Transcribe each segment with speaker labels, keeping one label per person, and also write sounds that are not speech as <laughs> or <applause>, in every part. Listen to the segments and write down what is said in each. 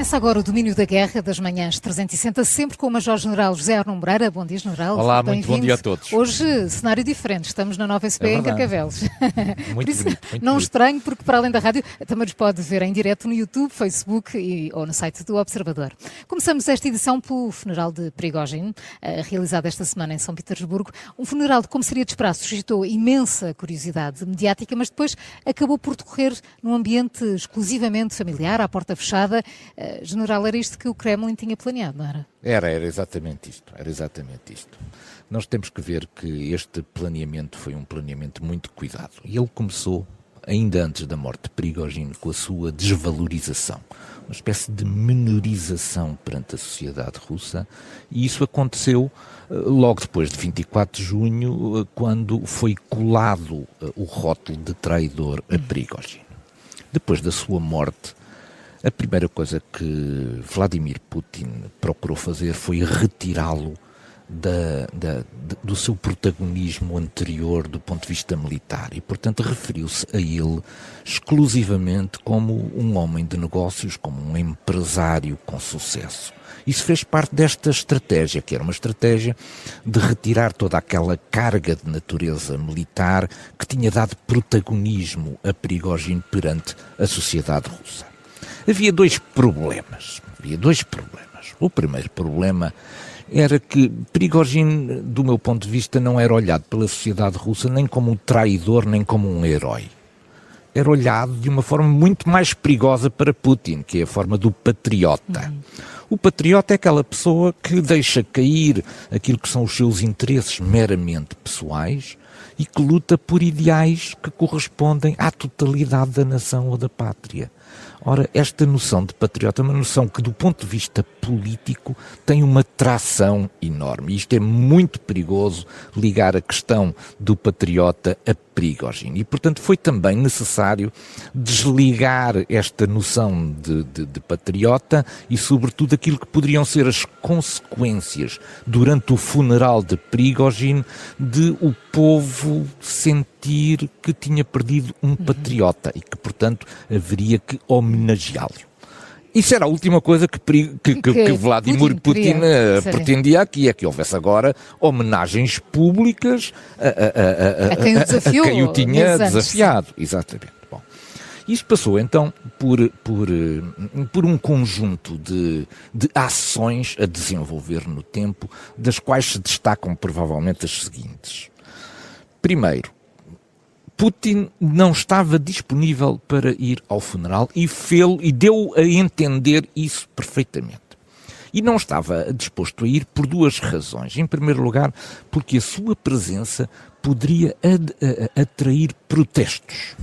Speaker 1: Começa agora o domínio da guerra das manhãs 360, sempre com o Major-General José Arno Moreira. Bom dia, General.
Speaker 2: Olá, muito bom dia a todos.
Speaker 1: Hoje, cenário diferente. Estamos na Nova SP é em Carcavelos.
Speaker 2: Muito <laughs> isso, bonito, muito
Speaker 1: não
Speaker 2: bonito.
Speaker 1: estranho, porque para além da rádio, também nos pode ver em direto no YouTube, Facebook e, ou no site do Observador. Começamos esta edição pelo funeral de Prigogine, eh, realizado esta semana em São Petersburgo. Um funeral de como seria de esperar suscitou imensa curiosidade mediática, mas depois acabou por decorrer num ambiente exclusivamente familiar, à porta fechada. General, era isto que o Kremlin tinha planeado, não era?
Speaker 2: Era, era exatamente isto, era exatamente isto. Nós temos que ver que este planeamento foi um planeamento muito cuidado. E ele começou ainda antes da morte de Prigogine com a sua desvalorização, uma espécie de menorização perante a sociedade russa, e isso aconteceu eh, logo depois de 24 de junho, eh, quando foi colado eh, o rótulo de traidor a Prigogine. Depois da sua morte, a primeira coisa que Vladimir Putin procurou fazer foi retirá-lo da, da, do seu protagonismo anterior do ponto de vista militar e, portanto, referiu-se a ele exclusivamente como um homem de negócios, como um empresário com sucesso. Isso fez parte desta estratégia, que era uma estratégia de retirar toda aquela carga de natureza militar que tinha dado protagonismo a Prigogine perante a sociedade russa. Havia dois problemas. Havia dois problemas. O primeiro problema era que Prigogine, do meu ponto de vista, não era olhado pela sociedade russa nem como um traidor, nem como um herói. Era olhado de uma forma muito mais perigosa para Putin, que é a forma do patriota. Uhum. O patriota é aquela pessoa que deixa cair aquilo que são os seus interesses meramente pessoais e que luta por ideais que correspondem à totalidade da nação ou da pátria. Ora, esta noção de patriota é uma noção que, do ponto de vista político, tem uma tração enorme. Isto é muito perigoso ligar a questão do patriota a Prigogine. E, portanto, foi também necessário desligar esta noção de, de, de, patriota e, sobretudo, aquilo que poderiam ser as consequências durante o funeral de Prigogine de o povo sentir que tinha perdido um patriota e que, portanto, haveria que homenageá-lo. Isso era a última coisa que, que, que, que Vladimir Putin, Putin uh, pretendia aqui, é que houvesse agora homenagens públicas a, a, a,
Speaker 1: a quem, desafiou,
Speaker 2: quem o tinha desafiado. Exatamente. Bom, isso passou então por, por, por um conjunto de, de ações a desenvolver no tempo, das quais se destacam provavelmente as seguintes. Primeiro, Putin não estava disponível para ir ao funeral e, fê e deu a entender isso perfeitamente. E não estava disposto a ir por duas razões. Em primeiro lugar, porque a sua presença poderia atrair protestos.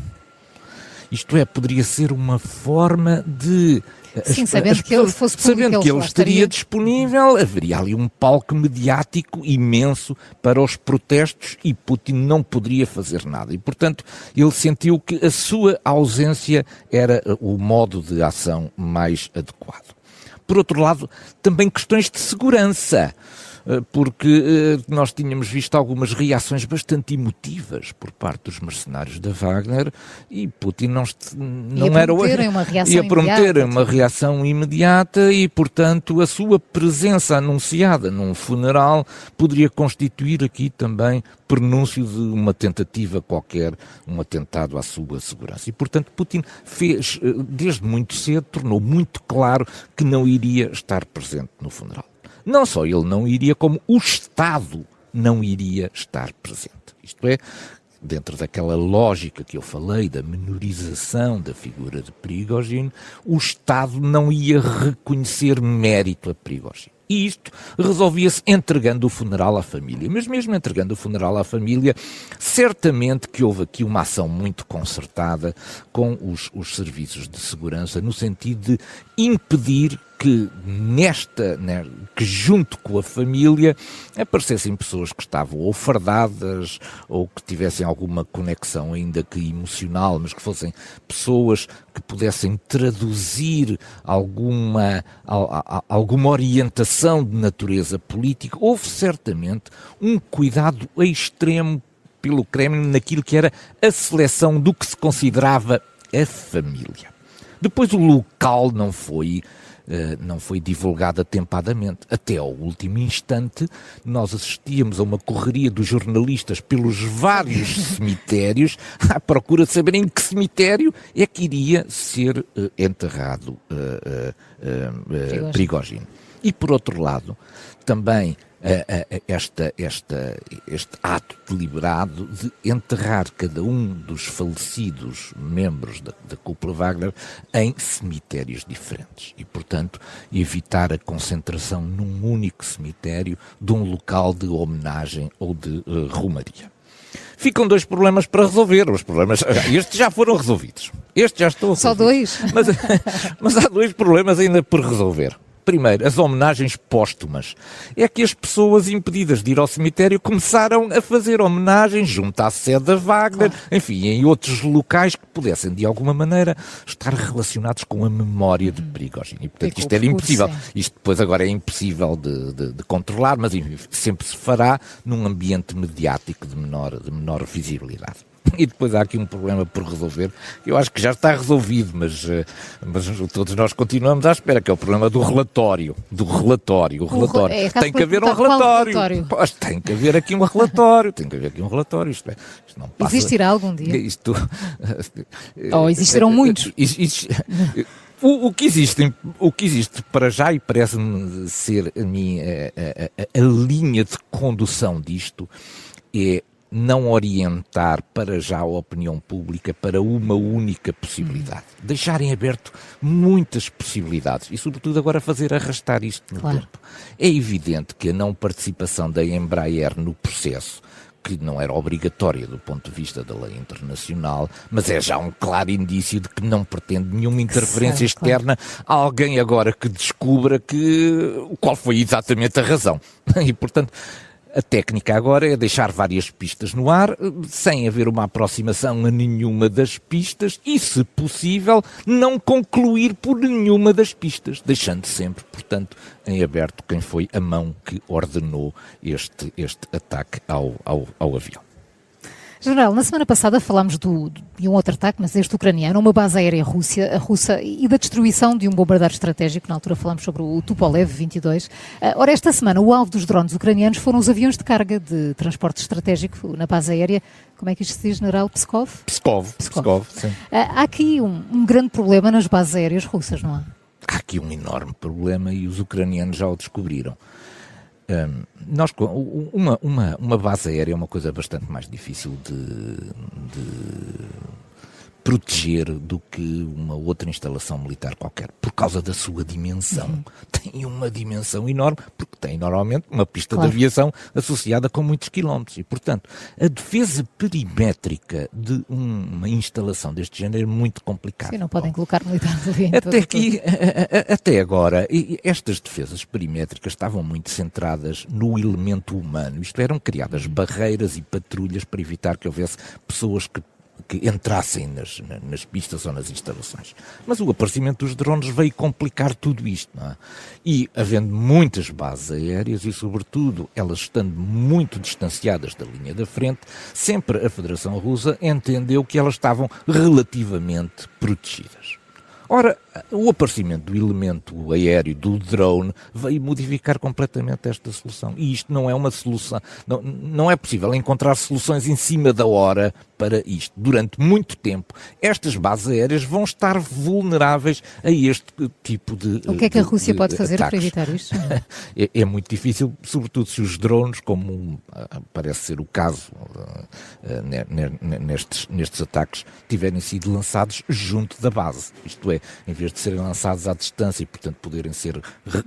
Speaker 2: Isto é, poderia ser uma forma de
Speaker 1: Sim, as, sabendo as, que ele fosse
Speaker 2: público, Sabendo que ele estaria,
Speaker 1: estaria
Speaker 2: disponível, haveria ali um palco mediático imenso para os protestos e Putin não poderia fazer nada. E, portanto, ele sentiu que a sua ausência era o modo de ação mais adequado. Por outro lado, também questões de segurança porque nós tínhamos visto algumas reações bastante emotivas por parte dos mercenários da Wagner e Putin não, não era <laughs>
Speaker 1: uma reação
Speaker 2: ia prometer
Speaker 1: imediata,
Speaker 2: uma reação imediata e, portanto, a sua presença anunciada num funeral poderia constituir aqui também prenúncio de uma tentativa qualquer, um atentado à sua segurança. E, portanto, Putin fez, desde muito cedo, tornou muito claro que não iria estar presente no funeral. Não só ele não iria, como o Estado não iria estar presente. Isto é, dentro daquela lógica que eu falei da menorização da figura de Prigogine, o Estado não ia reconhecer mérito a Prigogine. E isto resolvia-se entregando o funeral à família. Mas mesmo entregando o funeral à família, certamente que houve aqui uma ação muito concertada com os, os serviços de segurança, no sentido de impedir que nesta, né, que junto com a família aparecessem pessoas que estavam ou fardadas ou que tivessem alguma conexão ainda que emocional, mas que fossem pessoas que pudessem traduzir alguma, alguma orientação de natureza política. Houve certamente um cuidado extremo pelo Kremlin naquilo que era a seleção do que se considerava a família. Depois o local não foi não foi divulgada atempadamente. Até ao último instante, nós assistíamos a uma correria dos jornalistas pelos vários <laughs> cemitérios à procura de saber em que cemitério é que iria ser uh, enterrado uh, uh, Prigogine. E por outro lado, também esta, esta, este ato deliberado de enterrar cada um dos falecidos membros da, da cúpula Wagner em cemitérios diferentes e, portanto, evitar a concentração num único cemitério de um local de homenagem ou de uh, romaria. Ficam dois problemas para resolver. Os problemas, <laughs> estes já foram resolvidos. Estes já estão
Speaker 1: Só dois?
Speaker 2: Mas, <laughs> mas há dois problemas ainda por resolver. Primeiro, as homenagens póstumas. É que as pessoas impedidas de ir ao cemitério começaram a fazer homenagens junto à sede da Wagner, claro. enfim, em outros locais que pudessem, de alguma maneira, estar relacionados com a memória de Prigogine. E, portanto, isto era impossível. Isto depois agora é impossível de, de, de controlar, mas enfim, sempre se fará num ambiente mediático de menor, de menor visibilidade. E depois há aqui um problema por resolver, eu acho que já está resolvido, mas, eh, mas todos nós continuamos à espera, que é o problema do relatório. Do relatório. O relatório. É, tem que haver um relatório. relatório? Pois, tem que haver aqui um relatório. tem que haver aqui um relatório. Isto, é, isto
Speaker 1: não passa, Existirá algum dia?
Speaker 2: Isto, <laughs>
Speaker 1: Ou existirão <laughs> muitos.
Speaker 2: Isto, o, o, que existe, o que existe para já, e parece-me ser a, minha, a, a, a linha de condução disto, é não orientar para já a opinião pública para uma única possibilidade. Hum. Deixarem aberto muitas possibilidades e, sobretudo, agora fazer arrastar isto no claro. tempo. É evidente que a não participação da Embraer no processo que não era obrigatória do ponto de vista da lei internacional, mas é já um claro indício de que não pretende nenhuma interferência externa a alguém agora que descubra que qual foi exatamente a razão. <laughs> E, portanto, a técnica agora é deixar várias pistas no ar, sem haver uma aproximação a nenhuma das pistas e, se possível, não concluir por nenhuma das pistas, deixando sempre, portanto, em aberto quem foi a mão que ordenou este, este ataque ao, ao, ao avião.
Speaker 1: General, na semana passada falámos do, de um outro ataque, mas este ucraniano, uma base aérea Rússia, a russa e da destruição de um bombardeiro estratégico. Na altura falámos sobre o Tupolev 22. Ah, ora, esta semana o alvo dos drones ucranianos foram os aviões de carga de transporte estratégico na base aérea. Como é que isto se diz, General? Pskov?
Speaker 2: Pskov, Pskov, Pskov sim.
Speaker 1: Ah, há aqui um, um grande problema nas bases aéreas russas, não há?
Speaker 2: Há aqui um enorme problema e os ucranianos já o descobriram. Um, nós, uma, uma, uma base aérea é uma coisa bastante mais difícil de, de proteger do que uma outra instalação militar qualquer, por causa da sua dimensão. Uhum. Tem uma dimensão enorme, porque tem normalmente uma pista claro. de aviação associada com muitos quilómetros. E, portanto, a defesa perimétrica de uma instalação deste género é muito complicada.
Speaker 1: Sim, não podem colocar militares ali.
Speaker 2: Até, aqui, até agora, estas defesas perimétricas estavam muito centradas no elemento humano. Isto eram criadas barreiras e patrulhas para evitar que houvesse pessoas que que entrassem nas, nas pistas ou nas instalações. Mas o aparecimento dos drones veio complicar tudo isto, não é? E havendo muitas bases aéreas e, sobretudo, elas estando muito distanciadas da linha da frente, sempre a Federação Russa entendeu que elas estavam relativamente protegidas. Ora, o aparecimento do elemento aéreo, do drone, veio modificar completamente esta solução. E isto não é uma solução, não, não é possível encontrar soluções em cima da hora para isto. Durante muito tempo, estas bases aéreas vão estar vulneráveis a este tipo de.
Speaker 1: O que é que
Speaker 2: a
Speaker 1: Rússia pode fazer ataques. para evitar isto? <laughs>
Speaker 2: é, é, muito difícil, sobretudo se os drones, como ah, parece ser o caso uh, nestes, nestes ataques, tiverem sido lançados junto da base. Isto é, em vez de serem lançados à distância e, portanto, poderem ser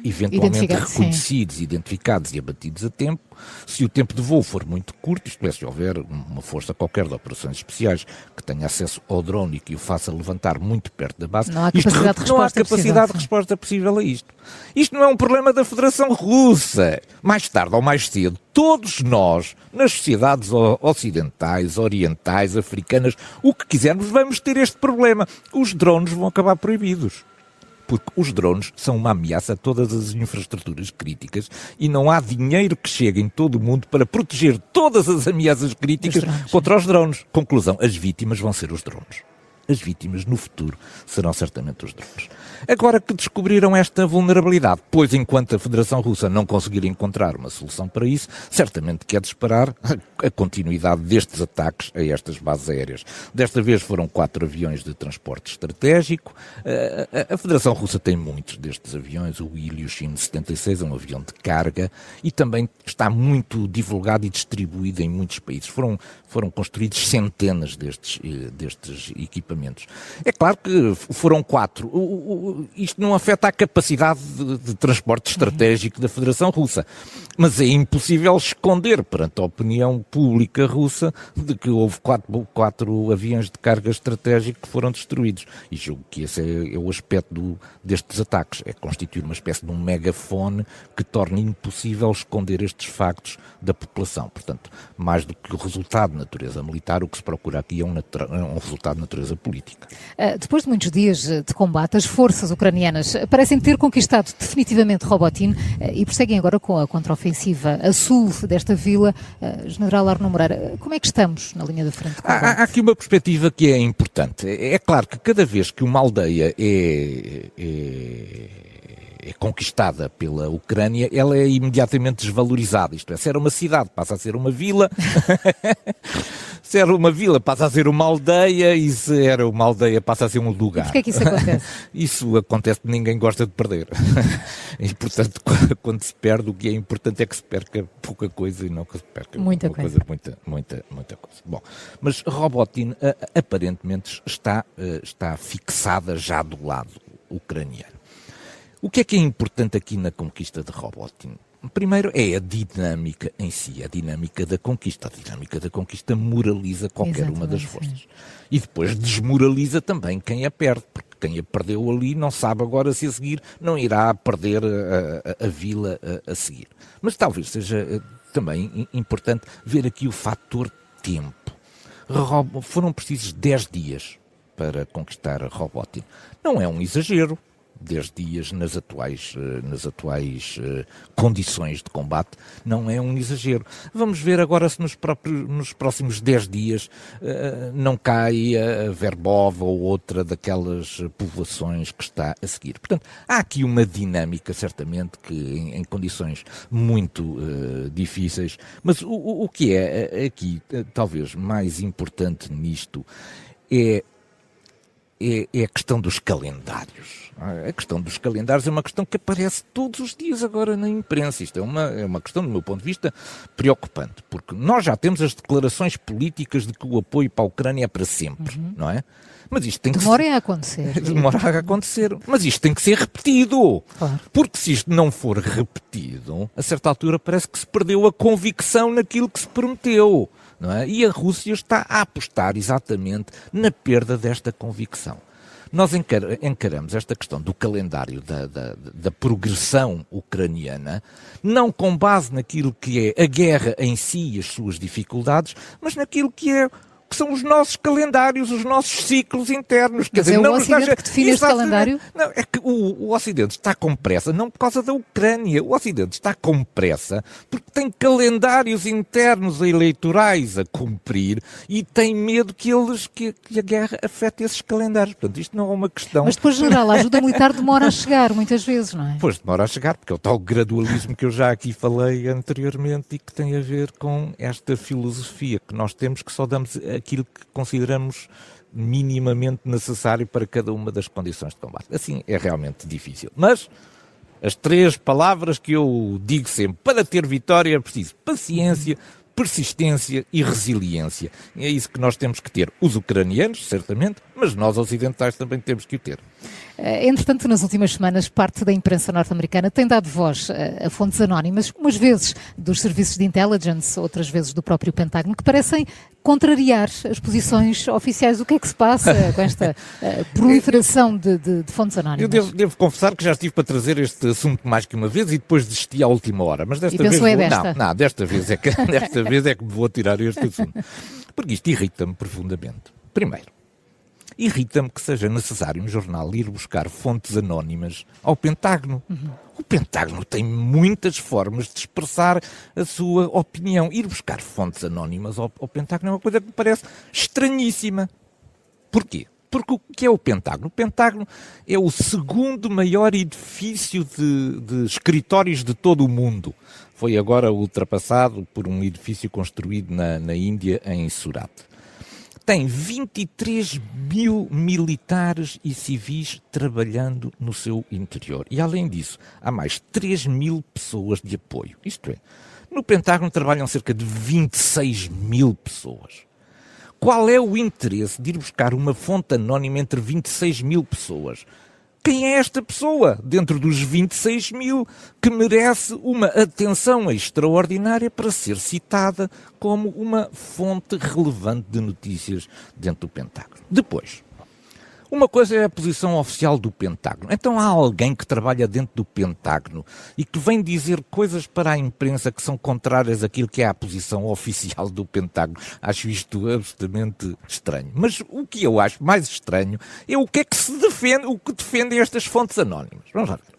Speaker 2: eventualmente reconhecidos, sim. identificados e abatidos a tempo, se o tempo de voo for muito curto, isto é, se houver uma força qualquer de operações especiais que tenha acesso ao drone e que o faça levantar muito perto da base,
Speaker 1: não há capacidade, isto, de,
Speaker 2: não há capacidade de resposta possível a isto. Isto não é um problema da Federação Russa. Mais tarde ou mais cedo, todos nós, nas sociedades ocidentais, orientais, africanas, o que quisermos, vamos ter este problema. Os drones vão acabar proibidos porque os drones são uma ameaça a todas as infraestruturas críticas e não há dinheiro que chegue em todo o mundo para proteger todas as ameaças críticas contra os drones. Conclusão, as vítimas vão ser os drones as vítimas no futuro serão certamente os drones. Agora que descobriram esta vulnerabilidade, pois enquanto a Federação Russa não conseguir encontrar uma solução para isso, certamente quer disparar a continuidade destes ataques a estas bases aéreas. Desta vez foram quatro aviões de transporte estratégico. A Federação Russa tem muitos destes aviões, o Ilyushin 76 é um avião de carga e também está muito divulgado e distribuído em muitos países. Foram, foram construídos centenas destes, eh, destes equipamentos. É claro que foram quatro. O, o, isto não afeta a capacidade de, de transporte estratégico da Federação Russa. Mas é impossível esconder perante a opinião pública russa de que houve quatro, quatro aviões de carga estratégico que foram destruídos. E julgo que esse é, é o aspecto do, destes ataques. É constituir uma espécie de um megafone que torna impossível esconder estes factos da população. Portanto, mais do que o resultado de natureza militar, o que se procura aqui é um, é um resultado de natureza política.
Speaker 1: Uh, depois de muitos dias de combate, as forças ucranianas parecem ter conquistado definitivamente Robotin e prosseguem agora com a contraofensiva a sul desta vila. General Arno Moreira, como é que estamos na linha da frente?
Speaker 2: Há, há, aqui uma perspectiva que é importante. É, é claro que cada vez que uma aldeia é, é é conquistada pela Ucrânia, ela é imediatamente desvalorizada. Isto é, se era uma cidade, passa a ser uma vila. <laughs> se era uma vila, passa a ser uma aldeia. E se era uma aldeia, passa a ser um lugar.
Speaker 1: Porquê é que isso acontece? <laughs>
Speaker 2: isso acontece porque ninguém gosta de perder. <laughs> e, portanto, quando se perde, o que é importante é que se perca pouca coisa e não que se perca
Speaker 1: muita coisa. coisa.
Speaker 2: muita, muita, muita coisa. Bom, mas Robotin aparentemente está, eh, está fixada já do lado ucraniano. O que é que é importante aqui na conquista de Robotin? Primeiro é a dinâmica em si, a dinâmica da conquista. A dinâmica da conquista moraliza qualquer Exatamente, uma das forças. Sim. E depois desmoraliza também quem a perde, porque quem a perdeu ali não sabe agora se a seguir não irá perder a, a, a vila a, a, seguir. Mas talvez seja eh, também importante ver aqui o fator tempo. Foram precisos 10 dias para conquistar Robotin. Não é um exagero, 10 dias nas atuais, eh, nas atuais uh, condições de combate não é um exagero. Vamos ver agora se nos, próprios, nos próximos 10 dias uh, não cai a Verbova ou outra daquelas povoações que está a seguir. Portanto, há aqui uma dinâmica, certamente, que em, em condições muito uh, difíceis, mas o, o que é aqui talvez mais importante nisto é é, é, a questão dos calendários. A questão dos calendários é uma questão que aparece todos os dias agora na imprensa. Isto é uma, é uma questão, do meu ponto de vista, preocupante, porque nós já temos as declarações políticas de que o apoio para a Ucrânia é para sempre, uhum. não é?
Speaker 1: Mas isto tem que Demora ser... a acontecer. <laughs>
Speaker 2: Demora a acontecer. Mas isto tem que ser repetido. Claro. Porque se isto não for repetido, a certa altura parece que se perdeu a convicção naquilo que se prometeu não é? E a Rússia está a apostar exatamente na perda desta convicção. Nós encaramos esta questão do calendário da, da, da, progressão ucraniana, não com base naquilo que é a guerra em si e as suas dificuldades, mas naquilo que é que são os nossos calendários, os nossos ciclos internos.
Speaker 1: Quer dizer, é o Ocidente está... que define este calendário?
Speaker 2: Não, é que o, o Ocidente está com pressa, não por causa da Ucrânia. O Ocidente está com pressa porque tem calendários internos eleitorais a cumprir e tem medo que eles que, que a guerra afete esses calendários. Portanto, isto não é uma questão.
Speaker 1: Mas depois, general, a ajuda militar demora a chegar muitas vezes, não é?
Speaker 2: Pois demora a chegar, porque é o tal gradualismo que eu já aqui falei anteriormente e que tem a ver com esta filosofia que nós temos que só damos aquilo que consideramos minimamente necessário para cada uma das condições de combate. Assim é realmente difícil. Mas as três palavras que eu digo sempre: para ter vitória é preciso paciência, persistência e resiliência. É isso que nós temos que ter. Os ucranianos, certamente, mas nós ocidentais também temos que o ter.
Speaker 1: Eh, entretanto, nas últimas semanas, parte da imprensa norte-americana tem dado voz a, fontes anónimas, umas vezes dos serviços de intelligence, outras vezes do próprio Pentágono, que parecem contrariar as posições oficiais. O que é que se passa <laughs> com esta uh, proliferação de, de, de, fontes anónimas?
Speaker 2: Eu devo, devo, confessar que já estive para trazer este assunto mais que uma vez e depois desisti à última hora. Mas desta
Speaker 1: e
Speaker 2: vez. Vou,
Speaker 1: é desta?
Speaker 2: Não, não, desta vez é que, <laughs> desta vez é que me vou tirar este assunto. Porque isto irrita-me profundamente. Primeiro, Irrita-me que seja necessário um jornal ir buscar fontes anónimas ao Pentágono. Uhum. O Pentágono tem muitas formas de expressar a sua opinião. Ir buscar fontes anónimas ao, ao Pentágono é uma coisa que me parece estranhíssima. Porquê? Porque o que é o Pentágono? O Pentágono é o segundo maior edifício de, de escritórios de todo o mundo. Foi agora ultrapassado por um edifício construído na, na Índia, em Surat tem 23 mil militares e civis trabalhando no seu interior. E, além disso, há mais 3 mil pessoas de apoio. Isto é, no Pentágono trabalham cerca de 26 mil pessoas. Qual é o interesse de ir buscar uma fonte anónima entre 26 mil pessoas? Quem é esta pessoa dentro dos 26 mil que merece uma atenção extraordinária para ser citada como uma fonte relevante de notícias dentro do Pentágono? Depois, uma coisa é a posição oficial do Pentágono. Então há alguém que trabalha dentro do Pentágono e que vem dizer coisas para a imprensa que são contrárias àquilo que é a posição oficial do Pentágono. Acho isto absolutamente estranho. Mas o que eu acho mais estranho é o que é que se defende, o que defendem estas fontes anónimas. Vamos lá ver.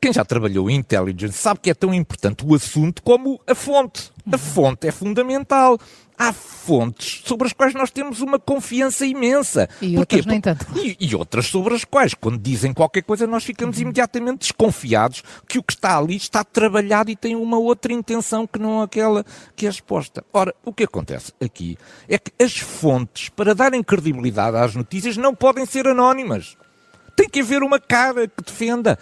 Speaker 2: Quem já trabalhou em intelligence sabe que é tão importante o assunto como a fonte. A fonte é fundamental há fontes sobre as quais nós temos uma confiança imensa.
Speaker 1: E Porquê? outras nem tanto.
Speaker 2: E, e, outras sobre as quais, quando dizem qualquer coisa, nós ficamos uhum. imediatamente desconfiados que o que está ali está trabalhado e tem uma outra intenção que não aquela que é exposta. Ora, o que acontece aqui é que as fontes, para darem credibilidade às notícias, não podem ser anónimas. Tem que haver uma cara que defenda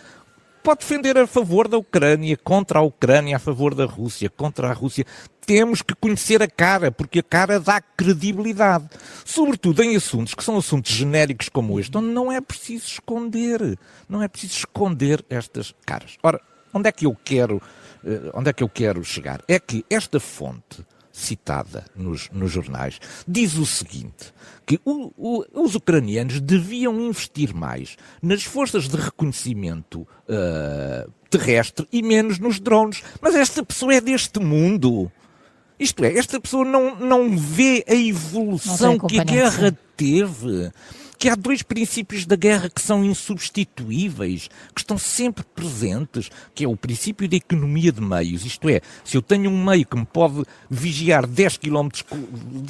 Speaker 2: pode defender a favor da Ucrânia, contra a Ucrânia, a favor da Rússia, contra a Rússia. Temos que conhecer a cara, porque a cara dá credibilidade. Sobretudo em assuntos que são assuntos genéricos como este, onde não é preciso esconder. Não é preciso esconder estas caras. Ora, onde é que eu quero, eh, onde é que eu quero chegar? É que esta fonte citada nos, nos jornais, diz o seguinte: que o, o, os ucranianos deviam investir mais nas forças de reconhecimento uh, terrestre e menos nos drones. Mas esta pessoa é deste mundo. Isto é, esta pessoa não, não vê a evolução que a guerra teve que há dois princípios da guerra que são insubstituíveis, que estão sempre presentes, que é o princípio da economia de meios, isto é, se eu tenho um meio que me pode vigiar 10 km,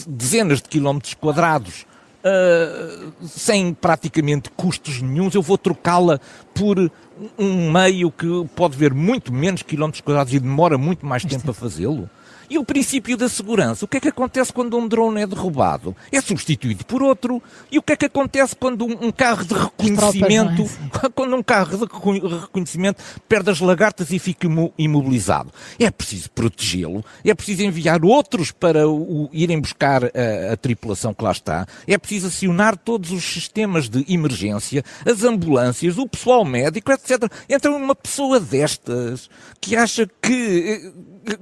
Speaker 2: dezenas de quilómetros quadrados, uh, sem praticamente custos nenhums, eu vou trocá-la por um meio que pode ver muito menos quilómetros quadrados e demora muito mais tempo a fazê-lo. E o princípio da segurança? O que é que acontece quando um drone é derrubado? É substituído por outro. E o que é que acontece quando um, um carro de reconhecimento, é? <laughs> quando um carro de reconhecimento perde as lagartas e fica imobilizado? É preciso protegê-lo, é preciso enviar outros para o, irem buscar a, a tripulação que lá está, é preciso acionar todos os sistemas de emergência, as ambulâncias, o pessoal médico, etc. Então uma pessoa destas que acha que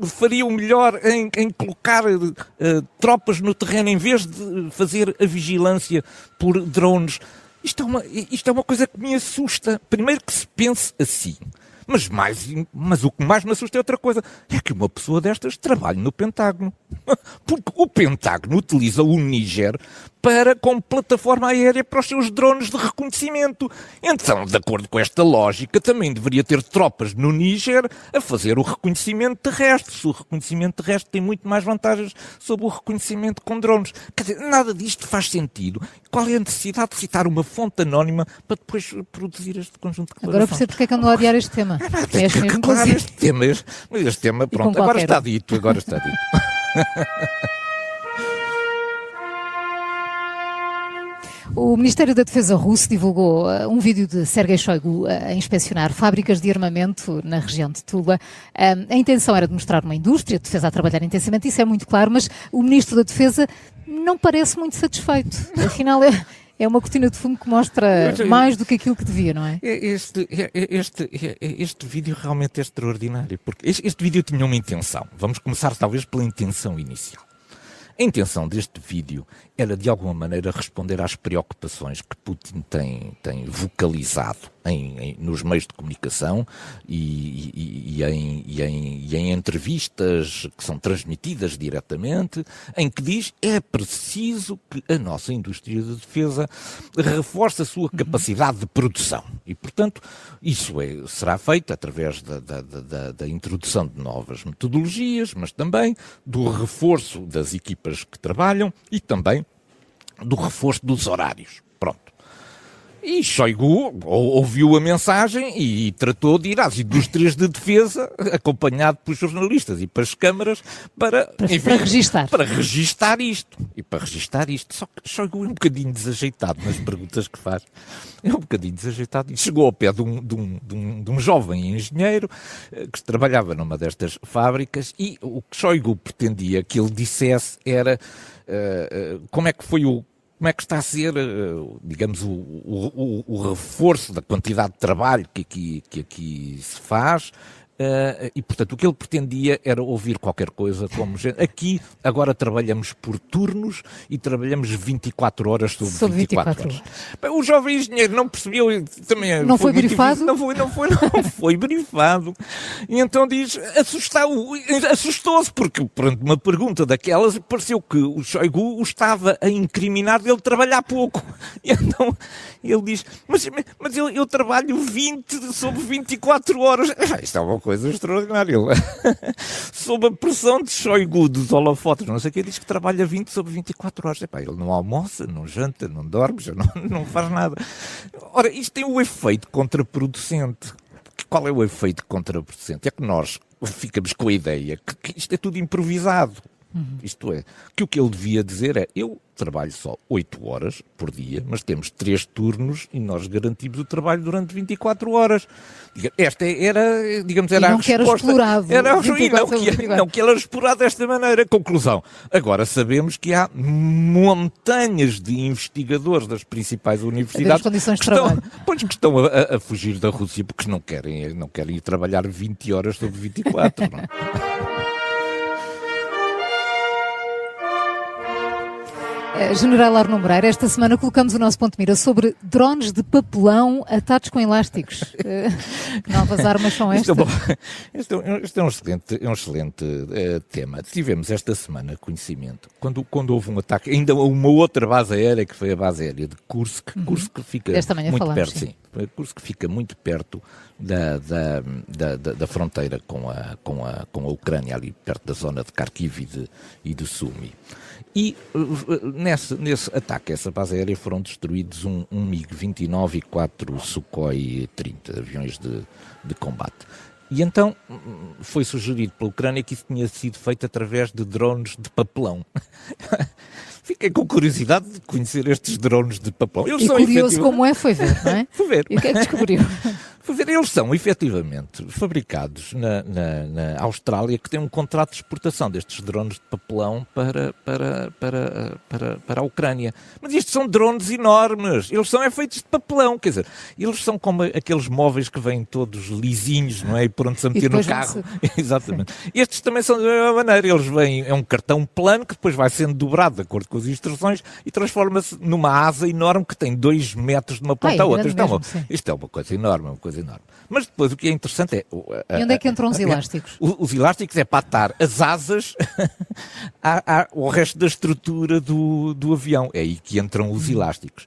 Speaker 2: faria o melhor em, em colocar uh, tropas no terreno em vez de fazer a vigilância por drones. Isto é, uma, isto é uma coisa que me assusta. Primeiro que se pense assim. Mas, mais, mas o que mais me assusta é outra coisa. É que uma pessoa destas trabalha no Pentágono. <laughs> Porque o Pentágono utiliza o Níger para como plataforma aérea para os seus drones de reconhecimento. Então, de acordo com esta lógica, também deveria ter tropas no Níger a fazer o reconhecimento terrestre. Se o reconhecimento terrestre tem muito mais vantagens sobre o reconhecimento com drones. Quer dizer, nada disto faz sentido. Qual é a necessidade de citar uma fonte anónima para depois produzir este conjunto de
Speaker 1: Agora percebo porque é que andou a odiar este tema.
Speaker 2: Que, claro, <laughs> este tema, este, este tema, pronto, agora está dito, agora está dito. <laughs>
Speaker 1: O Ministério da Defesa russo divulgou uh, um vídeo de Sergei Shoigu uh, a inspecionar fábricas de armamento na região de Tula. Uh, a intenção era de mostrar uma indústria de defesa a trabalhar intensamente, isso é muito claro, mas o Ministro da Defesa não parece muito satisfeito. Afinal, é, é uma cortina de fumo que mostra mais do que aquilo que devia, não é?
Speaker 2: este, este, este vídeo realmente é extraordinário, porque este, este vídeo tinha uma intenção. Vamos começar talvez pela intenção inicial. A intenção deste vídeo era, de alguma maneira, responder às preocupações que Putin tem, tem vocalizado em, em, nos meios de comunicação e, e, e, em, e, em, entrevistas que são transmitidas diretamente, em que diz é preciso que a nossa indústria de defesa reforce a sua uhum. capacidade de produção. E, portanto, isso é, será feito através da, da, da, da introdução de novas metodologias, mas também do reforço das equipas que trabalham e também do reforço dos horários. E Shoigu ouviu a mensagem e tratou de ir às indústrias de defesa, acompanhado pelos jornalistas e pelas câmaras, para,
Speaker 1: para, enfim, para registar.
Speaker 2: Para registar isto. E para registar isto. Só que Shoigu é um bocadinho desajeitado nas perguntas que faz. É um bocadinho desajeitado. E chegou ao pé de um, de um, de um, de um jovem engenheiro eh, que trabalhava numa destas fábricas e o que Shoigu pretendia que ele dissesse era uh, uh, como é que foi o como é que está a ser, eh, digamos, o, o, o reforço da quantidade de trabalho que aqui, que aqui se faz Uh, e, portanto, o que ele pretendia era ouvir qualquer coisa como aqui, agora trabalhamos por turnos e trabalhamos 24 horas sobre, sobre 24, 24 horas. Bem, o jovem engenheiro não percebeu, também
Speaker 1: não foi, foi brifado?
Speaker 2: Não foi, não foi, não foi brifado. E então diz, assustou-se, porque perante uma pergunta daquelas, pareceu que o Shoigu o estava a incriminar dele trabalhar pouco. <laughs> E então ele diz, mas, mas eu, eu trabalho 20 sobre 24 horas. <laughs> Isto é uma coisa coisa extraordinária. <laughs> sob a pressão de Shoigu, dos holofotes, não sei o que, diz que trabalha 20 sobre 24 horas. Epá, ele não almoça, não janta, não dorme, já não, não faz nada. Ora, isto tem o efeito contraproducente. Qual é o efeito contraproducente? É que nós ficamos com a ideia que, que isto é tudo improvisado. Uhum. Isto é, que o que ele devia dizer é: eu trabalho só 8 horas por dia, mas temos 3 turnos e nós garantimos o trabalho durante 24 horas. Esta era, digamos, era
Speaker 1: e não
Speaker 2: a resposta.
Speaker 1: Que era explorado.
Speaker 2: Era, não, que, não, que era explorado desta maneira. Conclusão. Agora sabemos que há montanhas de investigadores das principais universidades
Speaker 1: que
Speaker 2: estão, <laughs> pois, que estão a, a, fugir da Rússia porque não querem, não querem ir trabalhar 20 horas sobre 24. Não <laughs>
Speaker 1: General Arno Moreira, esta semana colocamos o nosso ponto de mira sobre drones de papelão atados com elásticos. que <laughs> novas armas são estas?
Speaker 2: Este, é, este é um excelente, é um excelente uh, tema. Tivemos esta semana conhecimento, quando, quando houve um ataque, ainda uma outra base aérea, que foi a base aérea de Kursk, uhum. Kursk fica muito falamos, perto, sim. sim. Kursk fica muito perto da, da, da, da, da fronteira com a, com, a, com a Ucrânia, ali perto da zona de Kharkiv e de, e de Sumy. E uh, nesse, nesse ataque a essa base aérea foram destruídos um, um MiG-29 e quatro Sukhoi 30, aviões de, de combate. E então foi sugerido pela Ucrânia que isso tinha sido feito através de drones de papelão. <laughs> Fiquei com curiosidade de conhecer estes drones de papelão.
Speaker 1: Eles e curioso como é, foi ver, não é? <laughs>
Speaker 2: foi ver.
Speaker 1: E o que é que descobriu? <laughs>
Speaker 2: Eles são efetivamente fabricados na, na, na, Austrália, que tem um contrato de exportação destes drones de papelão para, para, para, para, para a Ucrânia. Mas estes são drones enormes, eles são é feitos de papelão, quer dizer, eles são como aqueles móveis que vêm todos lisinhos, não é? E pronto-se a meter no carro. <laughs> Exatamente. Sim. Estes também são da mesma maneira, eles vêm, é um cartão plano que depois vai sendo dobrado de acordo com as instruções e transforma-se numa asa enorme que tem dois metros de uma ponta a outra. Isto, é uma, isto é uma coisa enorme, uma coisa enorme. Mas depois o que é interessante é.
Speaker 1: E onde é que entram os elásticos?
Speaker 2: Os elásticos é para atar as asas <laughs> ao resto da estrutura do, do avião. É aí que entram os hum. elásticos.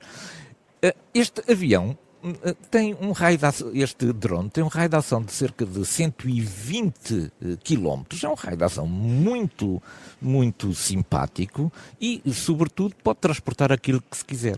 Speaker 2: Eh, este avião eh, tem um raio de ação, este drone tem um raio de ação de cerca de 120 km. É um raio de ação muito, muito simpático e, sobretudo, pode transportar aquilo que se quiser.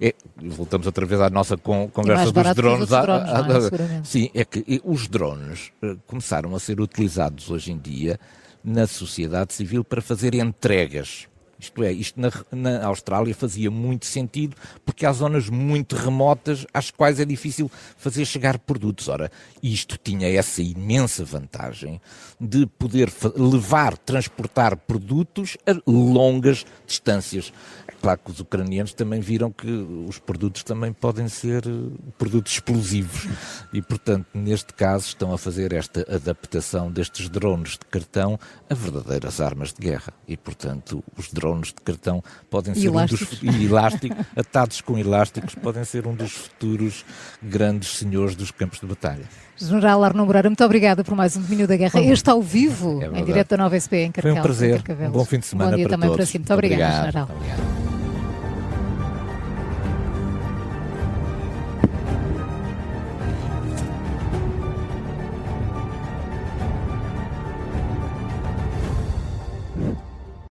Speaker 2: É, voltamos outra vez à nossa conversa dos drones. drones
Speaker 1: é?
Speaker 2: sim, é que os drones eh, começaram a ser utilizados hoje em dia na sociedade civil para fazer entregas. Isto é, isto na, na, Austrália fazia muito sentido porque há zonas muito remotas às quais é difícil fazer chegar produtos. Ora, isto tinha essa imensa vantagem de poder levar, transportar produtos a longas distâncias. Claro que os ucranianos também viram que os produtos também podem ser eh, produtos explosivos e, portanto, neste caso estão a fazer esta adaptação destes drones de cartão a verdadeiras armas de guerra. E, portanto, os drones de cartão podem ser elásticos. um dos elásticos, atados com elásticos, podem ser um dos futuros grandes senhores dos campos de batalha.
Speaker 1: General Arno Moreira, muito obrigada por mais um domínio da guerra. Este ao vivo, é em direto da Nova SP em Carcavelos.
Speaker 2: Foi um prazer. Um bom fim de semana
Speaker 1: Bom dia
Speaker 2: para
Speaker 1: também
Speaker 2: todos.
Speaker 1: para si. Muito, muito obrigada, General. Obrigado.